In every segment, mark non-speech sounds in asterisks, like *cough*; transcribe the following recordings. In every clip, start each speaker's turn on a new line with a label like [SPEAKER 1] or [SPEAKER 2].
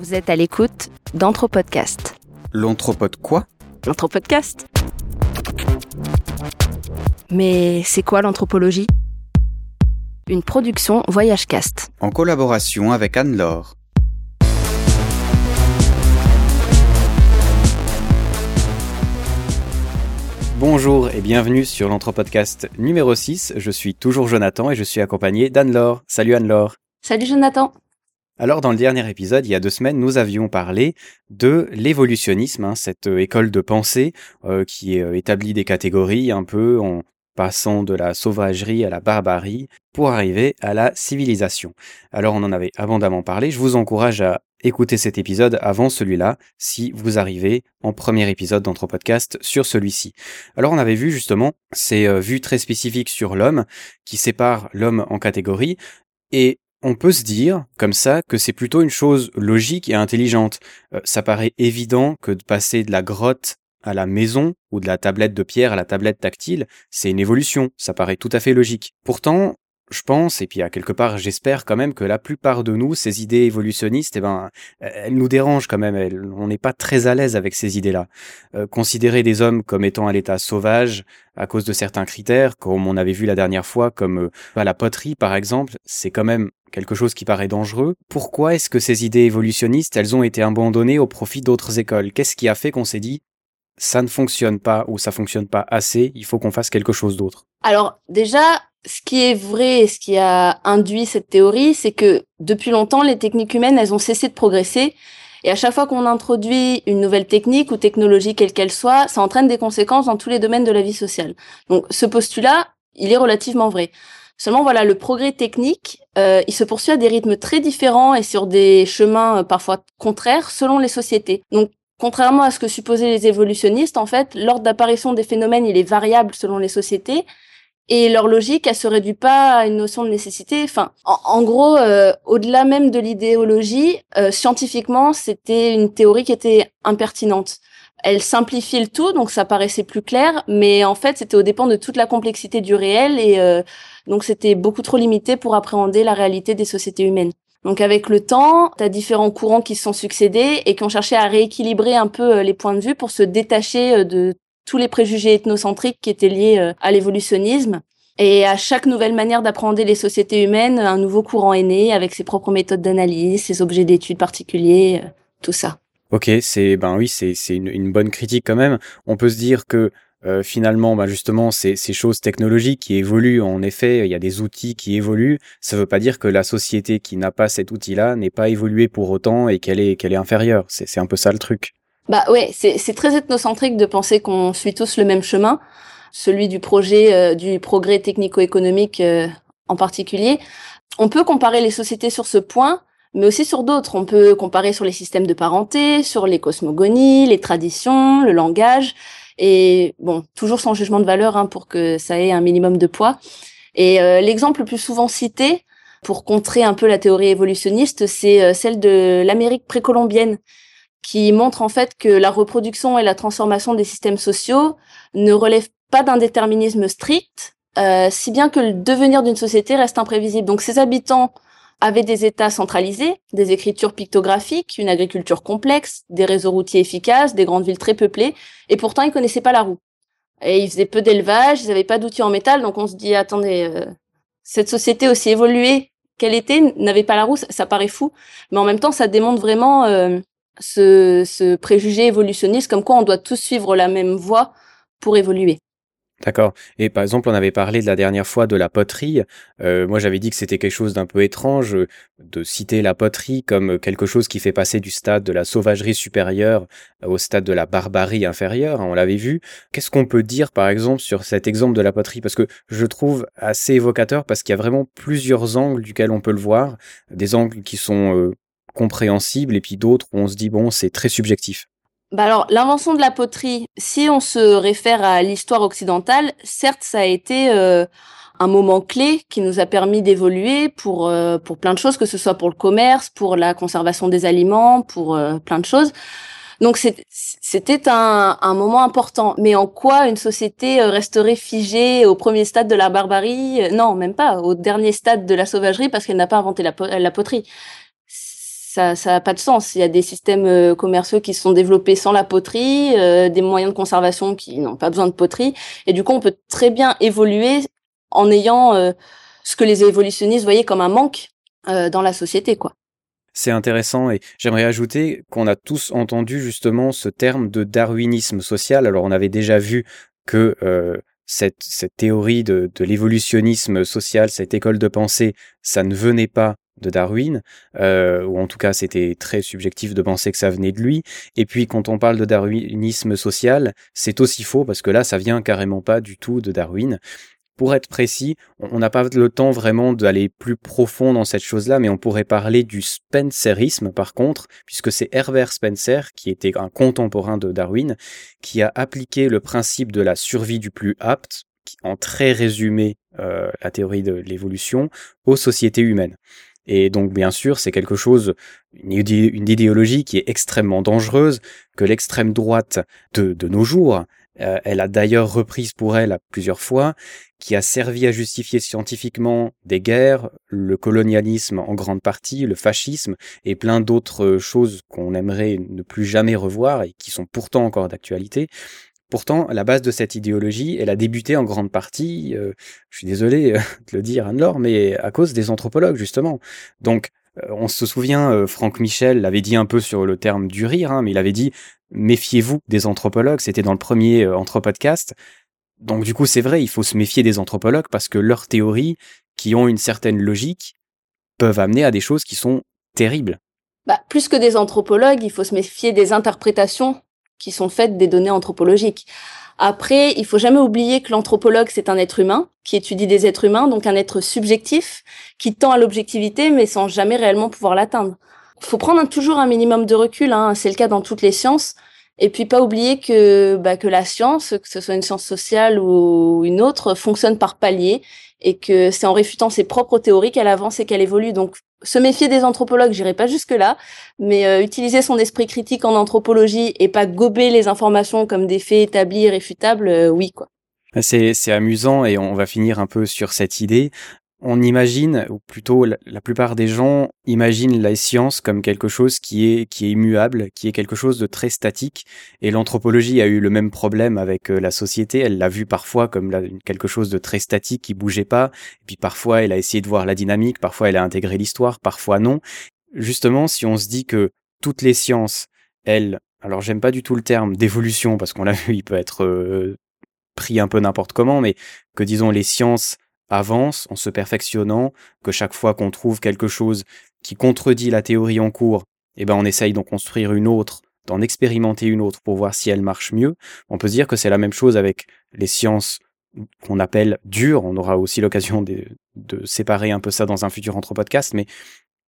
[SPEAKER 1] Vous êtes à l'écoute d'Anthropodcast.
[SPEAKER 2] L'anthropode quoi?
[SPEAKER 1] L'Anthropodcast Mais c'est quoi l'anthropologie? Une production Voyagecast.
[SPEAKER 2] En collaboration avec Anne-Laure. Bonjour et bienvenue sur l'Anthropodcast numéro 6. Je suis toujours Jonathan et je suis accompagné d'Anne-Laure. Salut Anne-Laure.
[SPEAKER 1] Salut Jonathan.
[SPEAKER 2] Alors dans le dernier épisode, il y a deux semaines, nous avions parlé de l'évolutionnisme, hein, cette euh, école de pensée euh, qui euh, établit des catégories un peu en passant de la sauvagerie à la barbarie pour arriver à la civilisation. Alors on en avait abondamment parlé, je vous encourage à écouter cet épisode avant celui-là si vous arrivez en premier épisode d'Anthropodcast sur celui-ci. Alors on avait vu justement ces vues très spécifiques sur l'homme qui séparent l'homme en catégories et on peut se dire, comme ça, que c'est plutôt une chose logique et intelligente. ça paraît évident que de passer de la grotte à la maison ou de la tablette de pierre à la tablette tactile, c'est une évolution, ça paraît tout à fait logique. Pourtant, je pense, et puis à quelque part j'espère quand même que la plupart de nous, ces idées évolutionnistes, eh ben, elles nous dérangent quand même, on n'est pas très à l'aise avec ces idées-là. Euh, considérer des hommes comme étant à l'état sauvage à cause de certains critères, comme on avait vu la dernière fois, comme euh, bah, la poterie par exemple, c'est quand même quelque chose qui paraît dangereux. Pourquoi est-ce que ces idées évolutionnistes, elles ont été abandonnées au profit d'autres écoles? Qu'est-ce qui a fait qu'on s'est dit ça ne fonctionne pas ou ça fonctionne pas assez, il faut qu'on fasse quelque chose d'autre?
[SPEAKER 1] Alors déjà, ce qui est vrai et ce qui a induit cette théorie, c'est que depuis longtemps, les techniques humaines, elles ont cessé de progresser. Et à chaque fois qu'on introduit une nouvelle technique ou technologie, quelle qu'elle soit, ça entraîne des conséquences dans tous les domaines de la vie sociale. Donc ce postulat, il est relativement vrai. Seulement, voilà, le progrès technique, euh, il se poursuit à des rythmes très différents et sur des chemins euh, parfois contraires selon les sociétés. Donc, Contrairement à ce que supposaient les évolutionnistes, en fait, l'ordre d'apparition des phénomènes, il est variable selon les sociétés. Et leur logique, elle se réduit pas à une notion de nécessité. Enfin, en, gros, euh, au-delà même de l'idéologie, euh, scientifiquement, c'était une théorie qui était impertinente. Elle simplifiait le tout, donc ça paraissait plus clair, mais en fait, c'était au dépend de toute la complexité du réel, et euh, donc c'était beaucoup trop limité pour appréhender la réalité des sociétés humaines. Donc avec le temps, tu as différents courants qui se sont succédés et qui ont cherché à rééquilibrer un peu euh, les points de vue pour se détacher euh, de tous les préjugés ethnocentriques qui étaient liés euh, à l'évolutionnisme. Et à chaque nouvelle manière d'apprendre les sociétés humaines, un nouveau courant est né avec ses propres méthodes d'analyse, ses objets d'études particuliers, tout ça.
[SPEAKER 2] Ok, c'est ben oui, c'est une, une, bonne critique quand même. On peut se dire que euh, finalement, bah justement, ces, ces choses technologiques qui évoluent, en effet, il y a des outils qui évoluent. Ça ne veut pas dire que la société qui n'a pas cet outil-là n'est pas évoluée pour autant et qu'elle est, qu'elle est inférieure. C'est un peu ça le truc.
[SPEAKER 1] Bah ouais, c'est très ethnocentrique de penser qu'on suit tous le même chemin, celui du projet, euh, du progrès technico-économique euh, en particulier. On peut comparer les sociétés sur ce point, mais aussi sur d'autres. On peut comparer sur les systèmes de parenté, sur les cosmogonies, les traditions, le langage. Et bon, toujours sans jugement de valeur hein, pour que ça ait un minimum de poids. Et euh, l'exemple le plus souvent cité pour contrer un peu la théorie évolutionniste, c'est euh, celle de l'Amérique précolombienne, qui montre en fait que la reproduction et la transformation des systèmes sociaux ne relèvent pas d'un déterminisme strict, euh, si bien que le devenir d'une société reste imprévisible. Donc ces habitants avaient des États centralisés, des écritures pictographiques, une agriculture complexe, des réseaux routiers efficaces, des grandes villes très peuplées, et pourtant ils connaissaient pas la roue. Et ils faisaient peu d'élevage, ils n'avaient pas d'outils en métal, donc on se dit attendez, euh, cette société aussi évoluée qu'elle était n'avait pas la roue, ça, paraît fou, mais en même temps ça démontre vraiment euh, ce, préjugé évolutionniste comme quoi on doit tous suivre la même voie pour évoluer.
[SPEAKER 2] D'accord. Et par exemple, on avait parlé de la dernière fois de la poterie. Euh, moi, j'avais dit que c'était quelque chose d'un peu étrange euh, de citer la poterie comme quelque chose qui fait passer du stade de la sauvagerie supérieure au stade de la barbarie inférieure. Hein, on l'avait vu. Qu'est-ce qu'on peut dire, par exemple, sur cet exemple de la poterie? Parce que je trouve assez évocateur parce qu'il y a vraiment plusieurs angles duquel on peut le voir. Des angles qui sont euh, compréhensibles et puis d'autres où on se dit, bon, c'est très subjectif.
[SPEAKER 1] Bah alors, l'invention de la poterie, si on se réfère à l'histoire occidentale, certes, ça a été euh, un moment clé qui nous a permis d'évoluer pour euh, pour plein de choses, que ce soit pour le commerce, pour la conservation des aliments, pour euh, plein de choses. Donc c'était un, moment important. Mais en quoi une société resterait figée au premier stade de la barbarie? Non, même pas. Au dernier stade de la sauvagerie parce qu'elle n'a pas inventé la, la poterie ça ça a pas de sens. Il y a des systèmes euh, commerciaux qui se sont développés sans la poterie, euh, des moyens de conservation qui n'ont pas besoin de poterie, et du coup on peut très bien évoluer en ayant euh, ce que les évolutionnistes voyaient comme un manque dans la société, quoi.
[SPEAKER 2] C'est intéressant et j'aimerais ajouter qu'on a tous entendu justement ce terme de darwinisme social. Alors on avait déjà vu que cette, théorie de l'évolutionnisme social, cette école de pensée, ça ne venait pas de Darwin, euh, ou en tout cas c'était très subjectif de penser que ça venait de lui. Et puis quand on parle de darwinisme social, c'est aussi faux parce que là ça vient carrément pas du tout de Darwin. Pour être précis, on n'a pas le temps vraiment d'aller plus profond dans cette chose-là, mais on pourrait parler du Spencerisme par contre, puisque c'est Herbert Spencer, qui était un contemporain de Darwin, qui a appliqué le principe de la survie du plus apte, en très résumé euh, la théorie de l'évolution, aux sociétés humaines. Et donc, bien sûr, c'est quelque chose, une, idéologie qui est extrêmement dangereuse, que l'extrême droite de, nos jours, euh, elle a d'ailleurs reprise pour elle à plusieurs fois, qui a servi à justifier scientifiquement des guerres, le colonialisme en grande partie, le fascisme et plein d'autres choses qu'on aimerait ne plus jamais revoir et qui sont pourtant encore d'actualité. Pourtant, la base de cette idéologie, elle a débuté en grande partie, euh, je suis désolé euh, *laughs* de le dire Anne-Laure, mais à cause des anthropologues justement. Donc, euh, on se souvient, Franck Michel l'avait dit un peu sur le terme du rire, hein, mais il avait dit méfiez-vous des anthropologues. C'était dans le premier Anthropodcast. Donc du coup, c'est vrai, il faut se méfier des anthropologues parce que leurs théories, qui ont une certaine logique, peuvent amener à des choses qui sont terribles.
[SPEAKER 1] Bah, plus que des anthropologues, il faut se méfier des interprétations qui sont faites des données anthropologiques. Après, il faut jamais oublier que l'anthropologue, c'est un être humain qui étudie des êtres humains, donc un être subjectif qui tend à l'objectivité, mais sans jamais réellement pouvoir l'atteindre. Il faut prendre toujours un minimum de recul, hein, c'est le cas dans toutes les sciences, et puis pas oublier que, bah, que la science, que ce soit une science sociale ou une autre, fonctionne par paliers et que c'est en réfutant ses propres théories qu'elle avance et qu'elle évolue. Donc se méfier des anthropologues, j'irai pas jusque là, mais euh, utiliser son esprit critique en anthropologie et pas gober les informations comme des faits établis réfutables, euh, oui quoi.
[SPEAKER 2] C'est amusant et on va finir un peu sur cette idée on imagine, ou plutôt la, plupart des gens imaginent la science comme quelque chose qui est, immuable, qui est quelque chose de très statique. Et l'anthropologie a eu le même problème avec euh, la société. Elle l'a vu parfois comme quelque chose de très statique qui bougeait pas. Et puis parfois, elle a essayé de voir la dynamique. Parfois, elle a intégré l'histoire. Parfois, non. Justement, si on se dit que toutes les sciences, elles, alors j'aime pas du tout le terme d'évolution parce qu'on l'a vu, il peut être euh, pris un peu n'importe comment, mais que disons les sciences avance en se perfectionnant, que chaque fois qu'on trouve quelque chose qui contredit la théorie en cours, eh ben on essaye d'en construire une autre, d'en expérimenter une autre pour voir si elle marche mieux. On peut se dire que c'est la même chose avec les sciences qu'on appelle dures. On aura aussi l'occasion de, séparer un peu ça dans un futur entre podcast, mais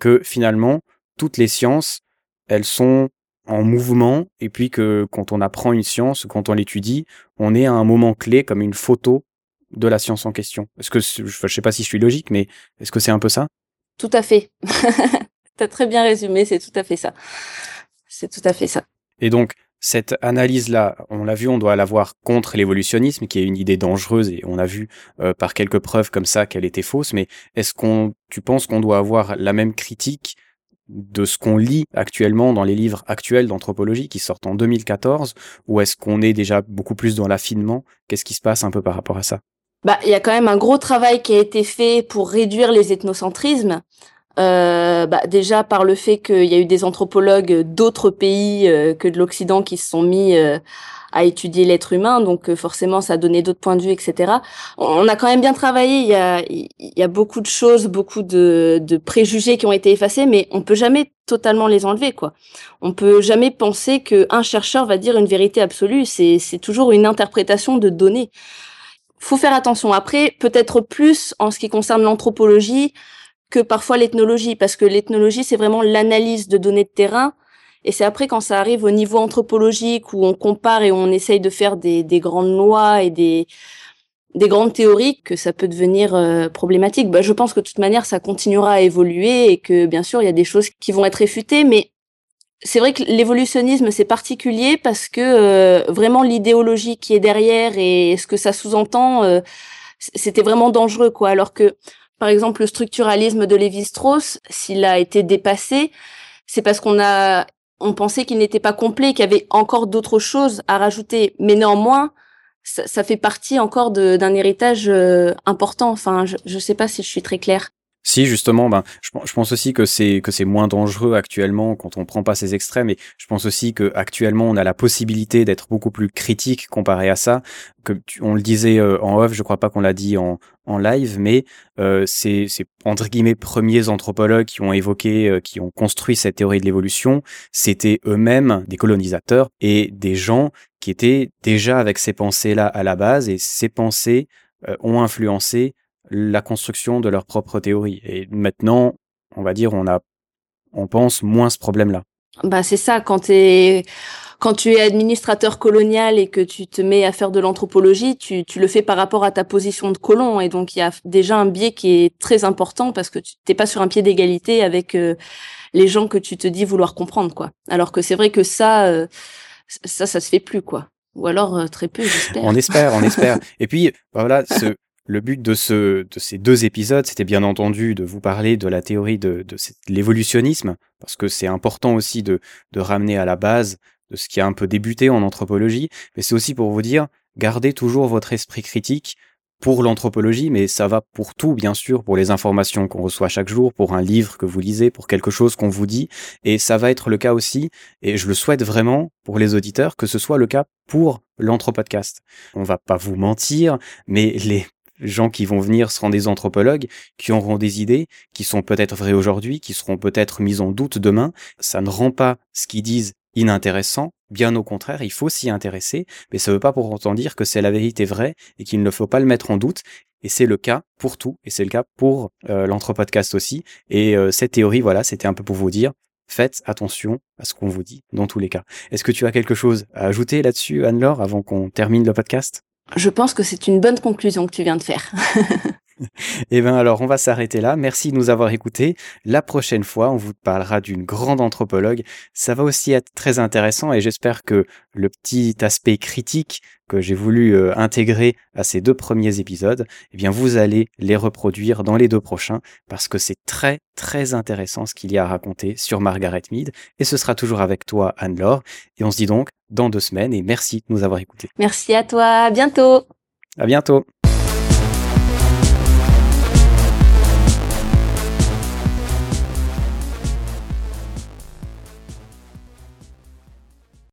[SPEAKER 2] que finalement, toutes les sciences, elles sont en mouvement, et puis que quand on apprend une science, quand on l'étudie, on est à un moment clé comme une photo de la science en question. Est-ce que je, ne sais pas si je suis logique, mais est-ce que c'est un peu ça?
[SPEAKER 1] Tout à fait. *laughs* T'as très bien résumé, c'est tout à fait ça. C'est tout à fait ça.
[SPEAKER 2] Et donc cette analyse-là, on l'a vu, on doit l'avoir contre l'évolutionnisme, qui est une idée dangereuse, et on a vu euh, par quelques preuves comme ça qu'elle était fausse. Mais est-ce qu'on, tu penses qu'on doit avoir la même critique de ce qu'on lit actuellement dans les livres actuels d'anthropologie qui sortent en 2014, ou est-ce qu'on est déjà beaucoup plus dans l'affinement? Qu'est-ce qui se passe un peu par rapport à ça?
[SPEAKER 1] Bah, il y a quand même un gros travail qui a été fait pour réduire les ethnocentrismes. Euh, bah, déjà par le fait qu'il y a eu des anthropologues d'autres pays euh, que de l'Occident qui se sont mis euh, à étudier l'être humain, donc euh, forcément ça a donné d'autres points de vue, etc. On a quand même bien travaillé. Il y a, beaucoup de choses, beaucoup de, de préjugés qui ont été effacés, mais on peut jamais totalement les enlever, quoi. On peut jamais penser qu'un chercheur va dire une vérité absolue. C'est toujours une interprétation de données faut faire attention. Après, peut-être plus en ce qui concerne l'anthropologie que parfois l'ethnologie, parce que l'ethnologie, c'est vraiment l'analyse de données de terrain. Et c'est après quand ça arrive au niveau anthropologique où on compare et on essaye de faire des, des grandes lois et des, des grandes théories que ça peut devenir euh, problématique. Bah, je pense que de toute manière, ça continuera à évoluer et que bien sûr, il y a des choses qui vont être réfutées, mais c'est vrai que l'évolutionnisme c'est particulier parce que euh, vraiment l'idéologie qui est derrière et ce que ça sous-entend, euh, c'était vraiment dangereux quoi. Alors que par exemple le structuralisme de Lévi-Strauss, s'il a été dépassé, c'est parce qu'on a on pensait qu'il n'était pas complet, qu'il y avait encore d'autres choses à rajouter. Mais néanmoins, ça, fait partie encore d'un héritage euh, important. Enfin, je ne sais pas si je suis très claire.
[SPEAKER 2] Si justement, ben, je, je pense aussi que c'est que c'est moins dangereux actuellement quand on prend pas ces extrêmes. Et je pense aussi que actuellement on a la possibilité d'être beaucoup plus critique comparé à ça. Que on le disait euh, en off, je crois pas qu'on l'a dit en, en live, mais euh, c'est c'est entre guillemets premiers anthropologues qui ont évoqué, euh, qui ont construit cette théorie de l'évolution, c'était eux-mêmes des colonisateurs et des gens qui étaient déjà avec ces pensées-là à la base et ces pensées euh, ont influencé la construction de leur propre théorie. Et maintenant, on va dire, on a, on pense moins ce problème-là.
[SPEAKER 1] Bah c'est ça quand es quand tu es administrateur colonial et que tu te mets à faire de l'anthropologie, tu, tu le fais par rapport à ta position de colon et donc il y a déjà un biais qui est très important parce que tu t'es pas sur un pied d'égalité avec euh, les gens que tu te dis vouloir comprendre quoi. Alors que c'est vrai que ça euh, ça ça se fait plus quoi. Ou alors euh, très peu, j'espère.
[SPEAKER 2] On espère, on espère. *laughs* Et puis voilà, ce, le but de, ce, de ces deux épisodes, c'était bien entendu de vous parler de la théorie de, l'évolutionnisme, parce que c'est important aussi de, de ramener à la base de ce qui a un peu débuté en anthropologie, mais c'est aussi pour vous dire, gardez toujours votre esprit critique pour l'anthropologie, mais ça va pour tout, bien sûr, pour les informations qu'on reçoit chaque jour, pour un livre que vous lisez, pour quelque chose qu'on vous dit, et ça va être le cas aussi, et je le souhaite vraiment pour les auditeurs, que ce soit le cas pour l'anthropodcast. On va pas vous mentir, mais les gens qui vont venir seront des anthropologues, qui auront des idées, qui sont peut-être vraies aujourd'hui, qui seront peut-être mises en doute demain. Ça ne rend pas ce qu'ils disent inintéressant. Bien au contraire, il faut s'y intéresser, mais ça ne veut pas pour autant dire que c'est la vérité vraie et qu'il ne faut pas le mettre en doute. Et c'est le cas pour tout, et c'est le cas pour euh, l'anthropodcast aussi. Et euh, cette théorie, voilà, c'était un peu pour vous dire, faites attention à ce qu'on vous dit dans tous les cas. Est-ce que tu as quelque chose à ajouter là-dessus, Anne-Laure, avant qu'on termine le podcast?
[SPEAKER 1] Je pense que c'est une bonne conclusion que tu viens de faire. *laughs* *laughs*
[SPEAKER 2] Eh bien alors, on va s'arrêter là. Merci de nous avoir écoutés. La prochaine fois, on vous parlera d'une grande anthropologue. Ça va aussi être très intéressant et j'espère que le petit aspect critique que j'ai voulu euh, intégrer à ces deux premiers épisodes, eh bien vous allez les reproduire dans les deux prochains parce que c'est très très intéressant ce qu'il y a à raconter sur Margaret Mead et ce sera toujours avec toi Anne-Laure et on se dit donc dans deux semaines et merci de nous avoir écoutés.
[SPEAKER 1] Merci à toi, à bientôt.
[SPEAKER 2] À bientôt.